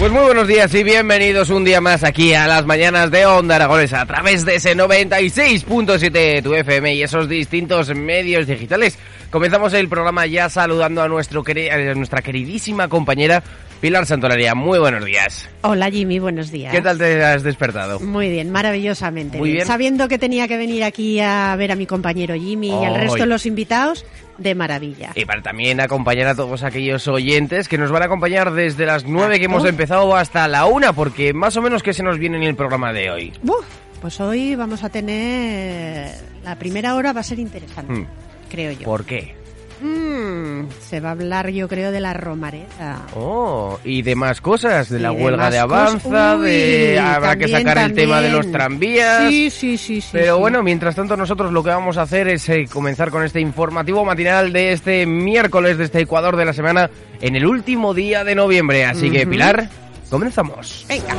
Pues muy buenos días y bienvenidos un día más aquí a las mañanas de Onda Aragonesa a través de ese 96.7 tu FM y esos distintos medios digitales. Comenzamos el programa ya saludando a, nuestro, a nuestra queridísima compañera Pilar Santolaria. Muy buenos días. Hola Jimmy, buenos días. ¿Qué tal te has despertado? Muy bien, maravillosamente. Muy bien. Sabiendo que tenía que venir aquí a ver a mi compañero Jimmy y al resto de los invitados, de maravilla. Y para también acompañar a todos aquellos oyentes que nos van a acompañar desde las 9 que hemos empezado hasta la 1, porque más o menos que se nos viene en el programa de hoy. Uf, pues hoy vamos a tener... La primera hora va a ser interesante, Hmm. creo yo. ¿Por qué? Mm, se va a hablar, yo creo, de la romareda. Oh, y de más cosas, de Sí, la huelga de Avanza, de habrá que también, sacar el tema de los tranvías. Sí, sí, sí, sí. Pero sí. bueno, mientras tanto nosotros lo que vamos a hacer es eh, comenzar con este informativo matinal de este miércoles de este Ecuador de la semana en el último día de noviembre. Así que. Pilar, comenzamos. Venga.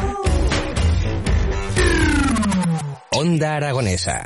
Onda Aragonesa.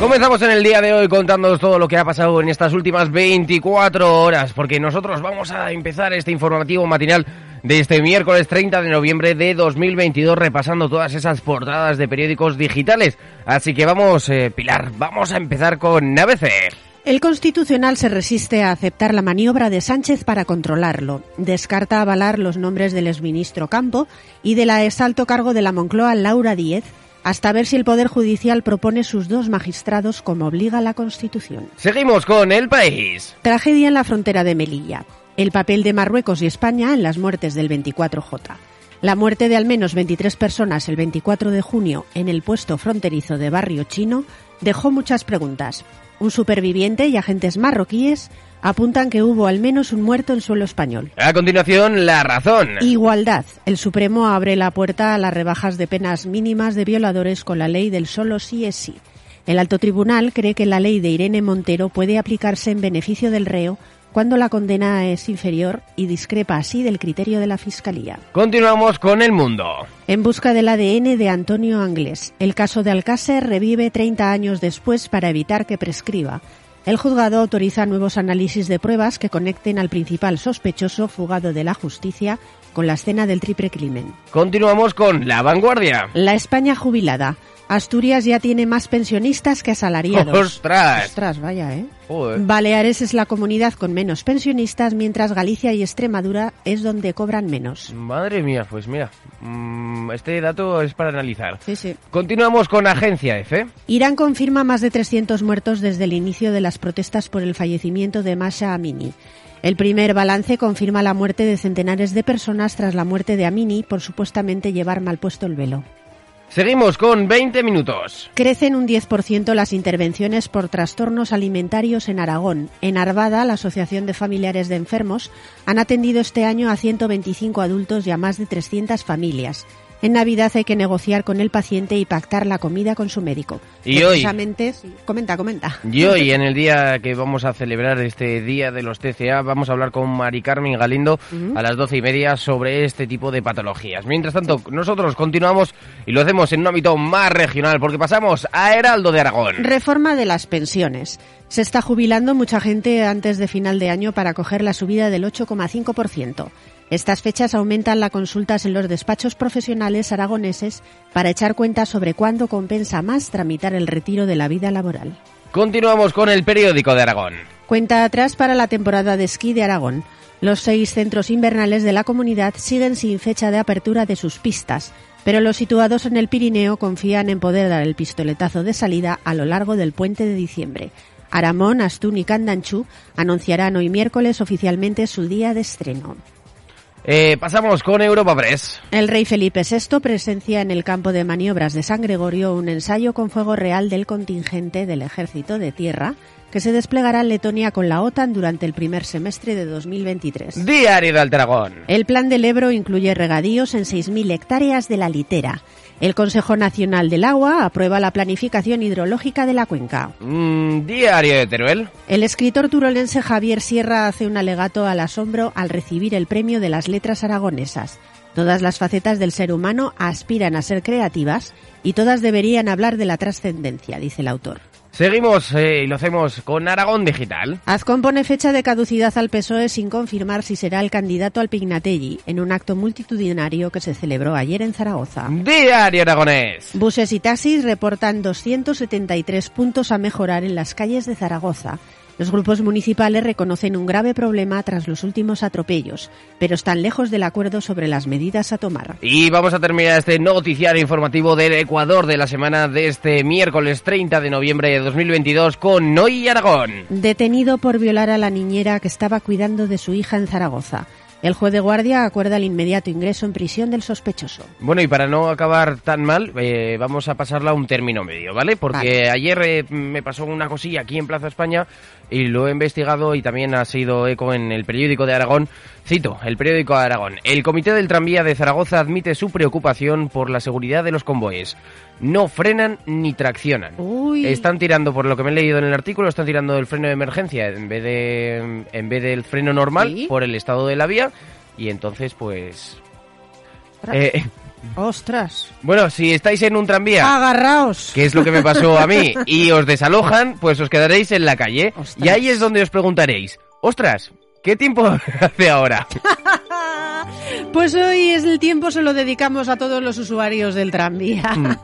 Comenzamos en el día de hoy contándonos todo lo que ha pasado en estas últimas 24 horas, porque nosotros vamos a empezar este informativo matinal de este miércoles 30 de noviembre de 2022 repasando todas esas portadas de periódicos digitales. Así que vamos, eh, Pilar, vamos a empezar con ABC. El Constitucional se resiste a aceptar la maniobra de Sánchez para controlarlo. Descarta avalar los nombres del exministro Campo y de la exalto cargo de la Moncloa Laura Díez hasta ver si el Poder Judicial propone sus dos magistrados como obliga la Constitución. Seguimos con El País. Tragedia en la frontera de Melilla. El papel de Marruecos y España en las muertes del 24J. La muerte de al menos 23 personas el 24 de junio en el puesto fronterizo de Barrio Chino dejó muchas preguntas. Un superviviente y agentes marroquíes apuntan que hubo al menos un muerto en suelo español. A continuación, La Razón. Igualdad. El Supremo abre la puerta a las rebajas de penas mínimas de violadores con la ley del solo sí es sí. El alto tribunal cree que la ley de Irene Montero puede aplicarse en beneficio del reo cuando la condena es inferior y discrepa así del criterio de la Fiscalía. Continuamos con El Mundo. En busca del ADN de Antonio Anglés, el caso de Alcácer revive 30 años después para evitar que prescriba. El juzgado autoriza nuevos análisis de pruebas que conecten al principal sospechoso fugado de la justicia con la escena del triple crimen. Continuamos con La Vanguardia. La España jubilada. Asturias ya tiene más pensionistas que asalariados. ¡Ostras! Ostras, vaya, ¿eh? Joder. Baleares es la comunidad con menos pensionistas, mientras Galicia y Extremadura es donde cobran menos. Madre mía, pues mira, mm, este dato es para analizar. Sí, sí. Continuamos con Agencia F. Irán confirma más de 300 muertos desde el inicio de las protestas por el fallecimiento de Masha Amini. El primer balance confirma la muerte de centenares de personas tras la muerte de Amini por supuestamente llevar mal puesto el velo. Seguimos con 20 minutos. Crecen un 10% las intervenciones por trastornos alimentarios en Aragón. En Arvada, la Asociación de Familiares de Enfermos han atendido este año a 125 adultos y a más de 300 familias. En Navidad hay que negociar con el paciente y pactar la comida con su médico. Y hoy- sí. comenta, comenta. Y hoy, en el día que vamos a celebrar este Día de los TCA, vamos a hablar con Mari Carmen Galindo a las doce y media sobre este tipo de patologías. Mientras tanto, nosotros continuamos y lo hacemos en un ámbito más regional, porque pasamos a Heraldo de Aragón. Reforma de las pensiones. Se está jubilando mucha gente antes de final de año para coger la subida del 8,5%. Estas fechas aumentan las consultas en los despachos profesionales aragoneses para echar cuenta sobre cuándo compensa más tramitar el retiro de la vida laboral. Continuamos con el periódico de Aragón. Cuenta atrás para la temporada de esquí de Aragón. Los seis centros invernales de la comunidad siguen sin fecha de apertura de sus pistas, pero los situados en el Pirineo confían en poder dar el pistoletazo de salida a lo largo del puente de diciembre. Aramón, Astún y Candanchú anunciarán hoy miércoles oficialmente su día de estreno. Eh, pasamos con Europa Press. El rey Felipe VI presencia en el campo de maniobras de San Gregorio un ensayo con fuego real del contingente del ejército de tierra que se desplegará en Letonia con la OTAN durante el primer semestre de 2023. Diario de Altaragón. El plan del Ebro incluye regadíos en 6.000 hectáreas de la litera. El Consejo Nacional del Agua aprueba la planificación hidrológica de la cuenca. Mm, diario de Teruel. El escritor turolense Javier Sierra hace un alegato al asombro al recibir el premio de las letras aragonesas. Todas las facetas del ser humano aspiran a ser creativas y todas deberían hablar de la trascendencia, dice el autor. Seguimos eh, y lo hacemos con Aragón Digital. Azcón pone fecha de caducidad al PSOE sin confirmar si será el candidato al Pignatelli en un acto multitudinario que se celebró ayer en Zaragoza. Diario Aragonés. Buses y taxis reportan 273 puntos a mejorar en las calles de Zaragoza. Los grupos municipales reconocen un grave problema tras los últimos atropellos, pero están lejos del acuerdo sobre las medidas a tomar. Y vamos a terminar este noticiario informativo del Ecuador de la semana de este miércoles 30 de noviembre de 2022 con Noy Aragón. Detenido por violar a la niñera que estaba cuidando de su hija en Zaragoza. El juez de guardia acuerda el inmediato ingreso en prisión del sospechoso. Bueno, y para no acabar tan mal, eh, vamos a pasarla a un término medio, ¿vale? Porque Vale. ayer eh, me pasó una cosilla aquí en Plaza España y lo he investigado y también ha sido eco en el periódico de Aragón. Cito, el periódico Aragón. El Comité del Tranvía de Zaragoza admite su preocupación por la seguridad de los convoyes. No frenan ni traccionan. Uy. Están tirando, por lo que me he leído en el artículo, están tirando del freno de emergencia en vez de en vez del freno normal Sí. por el estado de la vía y entonces pues Ostras. eh, ¡Ostras! bueno, si estáis en un tranvía, ¡Agarraos! que es lo que me pasó a mí, y os desalojan, pues os quedaréis en la calle. Ostras. Y ahí es donde os preguntaréis, ostras, ¿qué tiempo hace ahora? Pues hoy es el tiempo, se lo dedicamos a todos los usuarios del tranvía. Mm.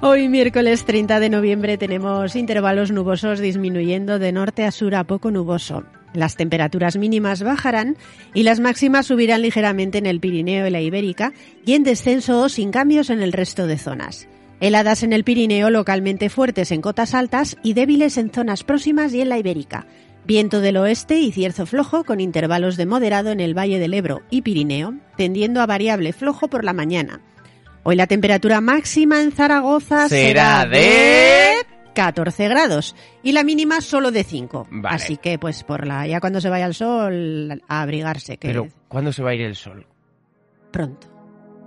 Hoy, miércoles 30 de noviembre, tenemos intervalos nubosos disminuyendo de norte a sur a poco nuboso. Las temperaturas mínimas bajarán y las máximas subirán ligeramente en el Pirineo y la Ibérica y en descenso o sin cambios en el resto de zonas. Heladas en el Pirineo localmente fuertes en cotas altas y débiles en zonas próximas y en la Ibérica. Viento del oeste y cierzo flojo con intervalos de moderado en el Valle del Ebro y Pirineo, tendiendo a variable flojo por la mañana. Hoy la temperatura máxima en Zaragoza Será será, de- de 14 grados y la mínima solo de 5. Vale. Así que pues por la ya cuando se vaya el sol a abrigarse que Pero, ¿cuándo se va a ir el sol? pronto.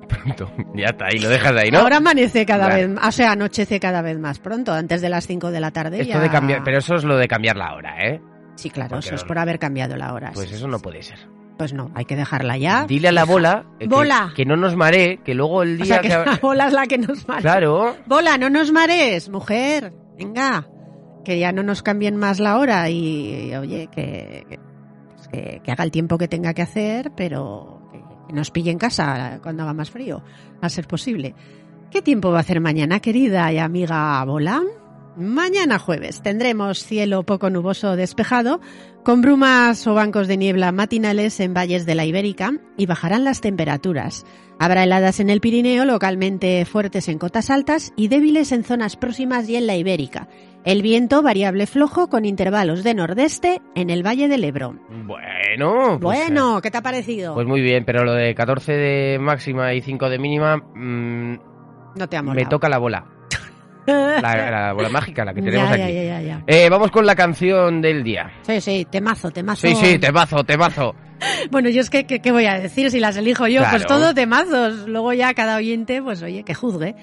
Pronto. Ya está, ahí lo dejas ahí, ¿no? Ahora amanece cada Vale. vez, o sea, anochece cada vez más pronto, antes de las 5 de la tarde Esto ya- de cambiar, pero eso es lo de cambiar la hora, ¿eh? Sí, claro, eso es por haber cambiado la hora. Pues sí, eso sí, no sí. puede ser. Pues no, hay que dejarla ya. Dile a la bola eh, que, Bola. que no nos maree, que luego el O día sea, que que... la bola es la que nos marea. Claro, Bola, no nos mares, mujer. Venga, que ya no nos cambien más la hora y, y, oye, que, pues que- que haga el tiempo que tenga que hacer, pero que, que nos pille en casa cuando haga más frío, a ser posible. ¿Qué tiempo va a hacer mañana, querida y amiga Bola? Mañana jueves tendremos cielo poco nuboso despejado, con brumas o bancos de niebla matinales en valles de la Ibérica y bajarán las temperaturas. Habrá heladas en el Pirineo, localmente fuertes en cotas altas y débiles en zonas próximas y en la Ibérica. El viento variable flojo con intervalos de nordeste en el Valle del Ebro. bueno. pues, eh, bueno, ¿qué te ha parecido? Pues muy bien, pero lo de 14 de máxima y 5 de mínima, mm, no te ha me molado. toca la bola. La, la bola mágica, la que tenemos ya, aquí. ya, ya. Eh, vamos con la canción del día. Sí, sí, temazo, temazo. Sí, sí, temazo, temazo. Bueno, yo es que, que- ¿qué voy a decir si las elijo yo? Pues Claro. todo temazos. Luego ya cada oyente, pues oye, que juzgue.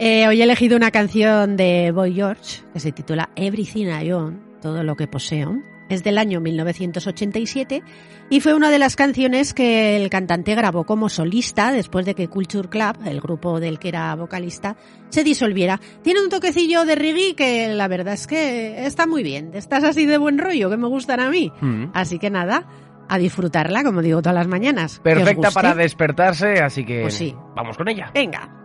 Eh, hoy he elegido una canción de Boy George que se titula Everything I Own, todo lo que poseo. Es del año 1987 y fue una de las canciones que el cantante grabó como solista después de que Culture Club, el grupo del que era vocalista, se disolviera. Tiene un toquecillo de reggae que la verdad es que está muy bien. De estas así de buen rollo que me gustan a mí. Mm. Así que nada, a disfrutarla, como digo todas las mañanas. Perfecta para despertarse, así que Pues sí. vamos con ella. Venga.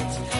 Right.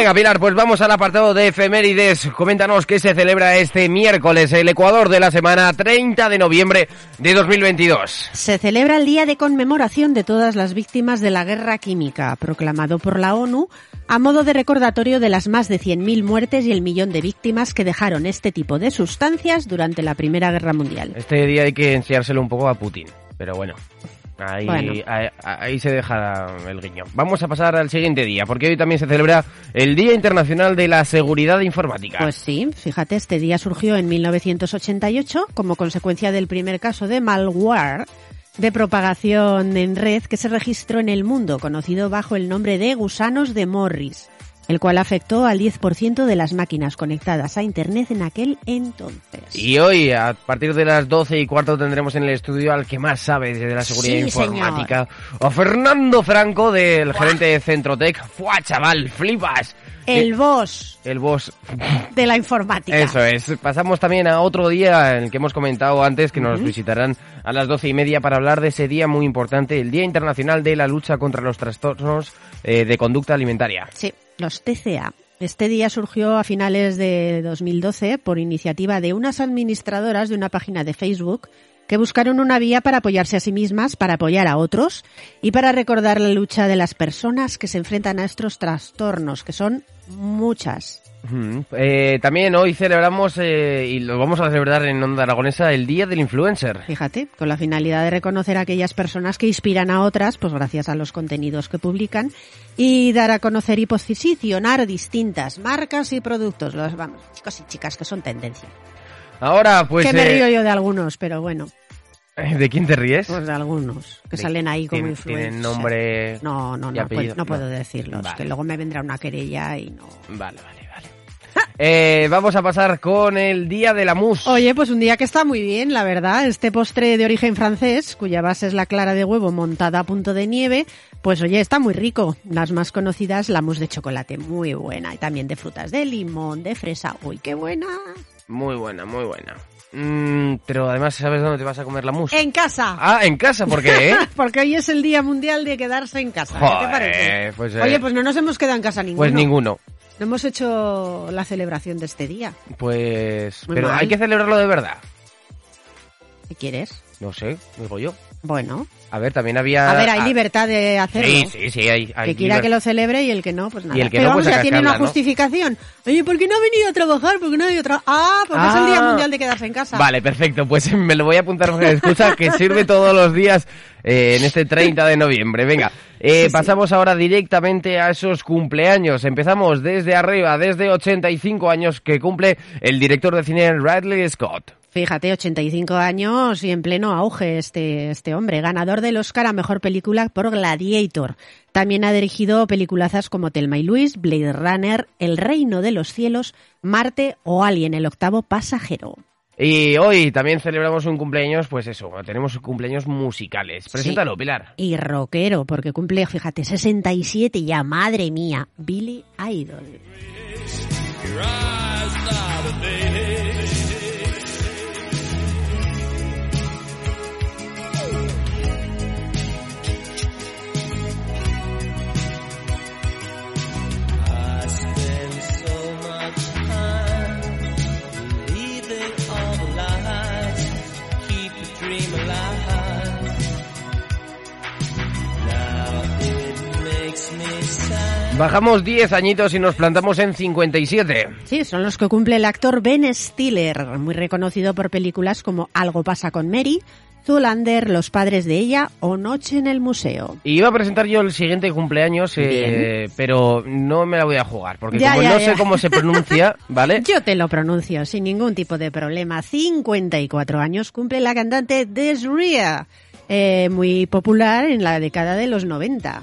Venga, Pilar, pues vamos al apartado de efemérides. Coméntanos qué se celebra este miércoles, el Ecuador de la semana 30 de noviembre de 2022. Se celebra el Día de Conmemoración de todas las víctimas de la guerra química, proclamado por la ONU a modo de recordatorio de las más de 100.000 muertes y el millón de víctimas que dejaron este tipo de sustancias durante la Primera Guerra Mundial. Este día hay que enseñárselo un poco a Putin, pero bueno. Ahí, Bueno. ahí, ahí se deja el guiño. Vamos a pasar al siguiente día, porque hoy también se celebra el Día Internacional de la Seguridad Informática. Pues sí, fíjate, este día surgió en 1988 como consecuencia del primer caso de malware de propagación en red que se registró en el mundo, conocido bajo el nombre de gusanos de Morris, el cual afectó al 10% de las máquinas conectadas a Internet en aquel entonces. Y hoy, a partir de las 12 y cuarto, tendremos en el estudio al que más sabe de la seguridad Sí, informática, a Fernando Franco, del gerente de Centrotec. ¡Fua, chaval! ¡Flipas! El boss el boss. de la informática. Eso es. Pasamos también a otro día en el que hemos comentado antes que nos visitarán a las doce y media para hablar de ese día muy importante, el Día Internacional de la Lucha contra los Trastornos eh, de Conducta Alimentaria. Sí, los TCA. Este día surgió a finales de 2012 por iniciativa de unas administradoras de una página de Facebook que buscaron una vía para apoyarse a sí mismas, para apoyar a otros y para recordar la lucha de las personas que se enfrentan a estos trastornos, que son muchas. Ujú. Eh, también hoy celebramos, eh, y lo vamos a celebrar en Onda Aragonesa, el Día del Influencer. Fíjate, con la finalidad de reconocer a aquellas personas que inspiran a otras, pues gracias a los contenidos que publican, y dar a conocer y posicionar distintas marcas y productos. Los, vamos, chicos y chicas que son tendencia. Ahora, pues... que me eh, río yo de algunos, pero bueno, ¿De quién te ríes? pues de algunos, que De- salen ahí como tienen- influencers. tienen nombre No, no, no, puedo, no puedo decirlos, Vale. que luego me vendrá una querella y no... Vale, vale. Eh, vamos a pasar con el Día de la Mousse. Oye, pues un día que está muy bien, la verdad. Este postre de origen francés, cuya base es la clara de huevo montada a punto de nieve, pues oye, está muy rico. Las más conocidas, la mousse de chocolate, muy buena. Y también de frutas de limón, de fresa. Uy, qué buena. Muy buena, muy buena. Mm, pero además, ¿sabes dónde te vas a comer la mousse? En casa. Ah, en casa, ¿por qué? eh? Porque hoy es el Día Mundial de quedarse en casa. ¿Qué te parece? pues, eh, Oye, pues no nos hemos quedado en casa ninguno. Pues ninguno. No hemos hecho la celebración de este día. Pues... Muy pero mal. hay que celebrarlo de verdad. ¿Qué quieres? No sé, digo yo. Bueno. A ver, también había... A ver, hay libertad de hacerlo. Sí, sí, sí, hay... hay que quiera liber- que lo celebre y el que no, pues nada. Y el que Pero no, vamos, pues ya tiene una justificación. Oye, ¿por qué no ha venido a trabajar? ¿Por qué no ha venido a trabajar? Ah, porque es el Día Ah. Mundial de quedarse en casa. Vale, perfecto. Pues me lo voy a apuntar porque escucha que sirve todos los días eh, en este 30 de noviembre. Venga, eh, Sí, sí. pasamos ahora directamente a esos cumpleaños. Empezamos desde arriba, desde 85 años que cumple el director de cine Ridley Scott. Fíjate, 85 años y en pleno auge este, este hombre, ganador del Oscar a Mejor Película por Gladiator. También ha dirigido peliculazas como Telma y Luis, Blade Runner, El Reino de los Cielos, Marte o Alien, el octavo pasajero. Y hoy también celebramos un cumpleaños, pues eso, tenemos cumpleaños musicales. Preséntalo, Pilar. Y rockero, porque cumple, fíjate, 67 ya, madre mía, Billy Idol. Bajamos 10 añitos y nos plantamos en 57. Sí, son los que cumple el actor Ben Stiller, muy reconocido por películas como Algo pasa con Mary, Zoolander, Los padres de ella o Noche en el museo. Y iba a presentar yo el siguiente cumpleaños, eh, pero no me la voy a jugar, porque Ya, como ya, no ya. sé cómo se pronuncia, ¿vale? Yo te lo pronuncio sin ningún tipo de problema. 54 años cumple la cantante Desria, eh, muy popular en la década de los 90.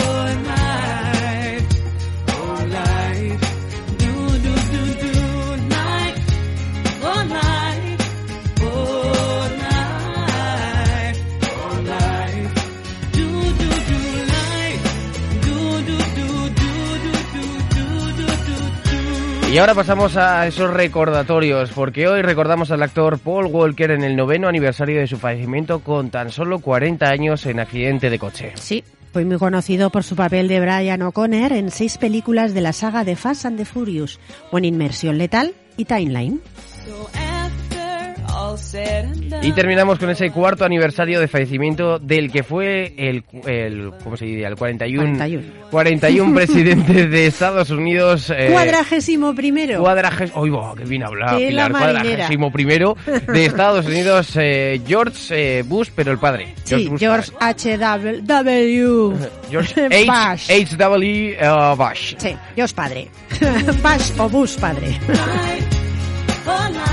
Y ahora pasamos a esos recordatorios, porque hoy recordamos al actor Paul Walker en el noveno aniversario de su fallecimiento con tan solo 40 años en accidente de coche. Sí, fue muy conocido por su papel de Brian O'Connor en seis películas de la saga de Fast and the Furious, o en Inmersión Letal y Timeline. So Y terminamos con ese cuarto aniversario de fallecimiento del que fue el, el ¿cómo se diría? El 41, 41. 41 presidente de Estados Unidos. eh, Cuadragésimo primero. Cuadrages, ¡Uy, va, qué bien hablado, Que la Pilar! Cuadragésimo primero de Estados Unidos, eh, George eh, Bush, pero el padre. Sí, Bush George H. W. W. George H. H.W. uh, Bush. Sí, George padre. Bush o Bush padre.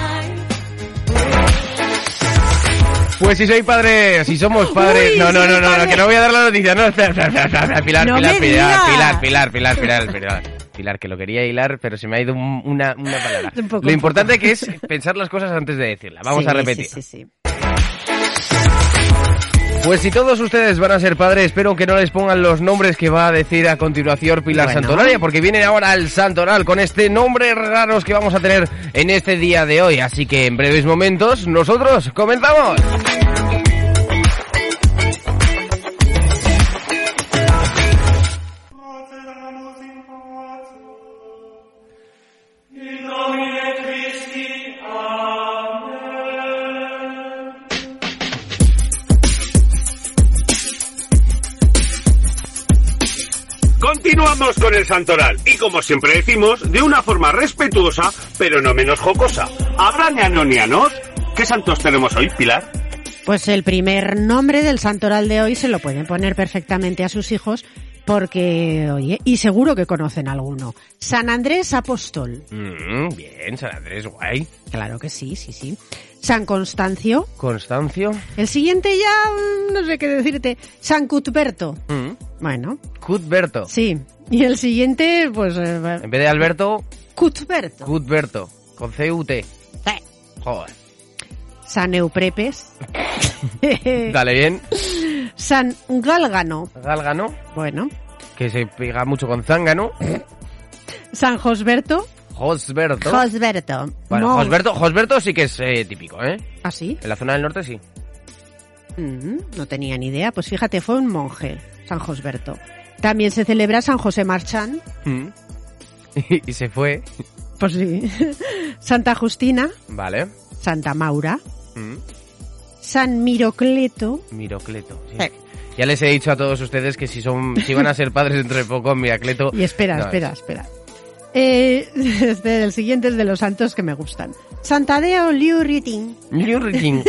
Pues si soy padre, si somos padres... Uy, no, no, no, no, padre. que no voy a dar la noticia. No, espera, espera, espera, espera, Pilar, No Pilar, Pilar. Pilar, Pilar, Pilar, Pilar, Pilar, Pilar, Pilar, que lo quería hilar, pero se me ha ido un- una, una palabra. Un poco, Lo importante que es pensar las cosas antes de decirlas. Vamos Sí, a repetir. Sí, sí, sí. Pues si todos ustedes van a ser padres, espero que no les pongan los nombres que va a decir a continuación Pilar Bueno. Porque viene ahora el Santoral con este nombre raros que vamos a tener en este día de hoy. Así que en breves momentos, nosotros comenzamos. Continuamos con el Santoral y como siempre decimos, de una forma respetuosa, pero no menos jocosa. ¿Habrá neanonianos? ¿Qué santos tenemos hoy, Pilar? Pues el primer nombre del santoral de hoy se lo pueden poner perfectamente a sus hijos porque, oye, y seguro que conocen alguno. San Andrés Apóstol. Mm, bien, San Andrés, guay. Claro que sí, sí, sí. San Constancio. Constancio. El siguiente ya, mm, no sé qué decirte. San Cuthberto. Mm. Bueno, Cuthberto. sí. Y el siguiente, pues, eh, En vez de Alberto, Cuthberto. Cuthberto. Con C-U-T. Sí. Joder. San Euprepes. Dale bien. San Gálgano. Gálgano, Bueno. que se pega mucho con zángano. San Josberto. Josberto. Josberto. Bueno, Josberto, Josberto sí que es eh, típico, ¿eh? ¿Ah, sí? En la zona del norte sí. Mm, no tenía ni idea. Pues fíjate, fue un monje, San Josberto. También se celebra San José Marchán. Mm. Y, se fue. Pues sí. Santa Justina. Vale. Santa Maura. Mm. San Mirocleto. Mirocleto. sí. Eh. Ya les he dicho a todos ustedes que si son, si van a ser padres dentro de poco, Miracleto. Y espera, No, espera, espera. Eh, este, el siguiente es de los santos que me gustan. Santadeo Liuritin. Mirocletín.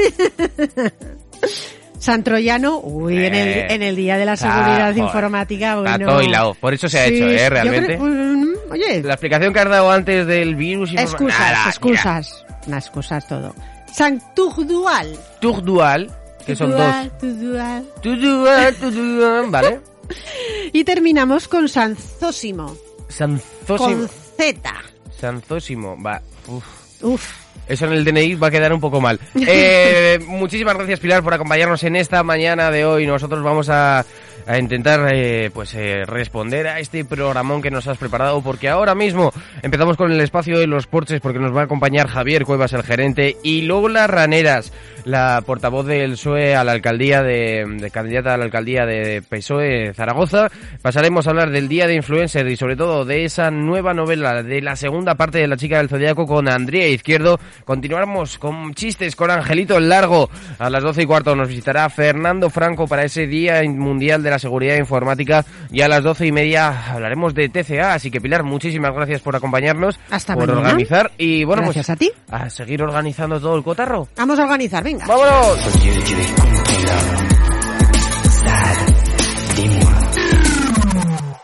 San Troyano, uy, en, el, Eh. en el día de la Ah, seguridad joder. informática, Está bueno. todo hilado. Por eso se ha Sí, hecho, ¿eh? creo- Realmente. mm, oye, La explicación que has dado antes del virus... informa- excusas, Nada, excusas. Una excusas todo. San Tugdual. Tugdual, que son dos. Tugdual, Tugdual. Tugdual, Vale. Y terminamos con San Zósimo. Sanzósimo. Con Z. Sanzósimo. Va. Uf. Uf. Eso en el DNI va a quedar un poco mal. Eh, muchísimas gracias Pilar por acompañarnos en esta mañana de hoy. Nosotros vamos a, a intentar eh, pues eh, responder a este programón que nos has preparado porque ahora mismo empezamos con el espacio de los porches porque nos va a acompañar Javier Cuevas, el gerente, y luego las raneras, la portavoz del PSOE a la alcaldía de, candidata a la alcaldía de PSOE Zaragoza. Pasaremos a hablar del día de influencer y sobre todo de esa nueva novela de la segunda parte de la chica del zodiaco con Andrea Izquierdo. Continuamos con chistes con Angelito el Largo. A las 12 y cuarto nos visitará Fernando Franco para ese Día Mundial de la Seguridad Informática y a las 12 y media hablaremos de TCA. Así que Pilar, muchísimas gracias por acompañarnos, Hasta por mañana. organizar y bueno, Gracias pues a ti. a seguir organizando todo el cotarro. Vamos a organizar, venga. ¡Vámonos!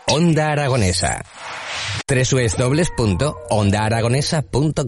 Onda Aragonesa. www.ondaaragonesa.com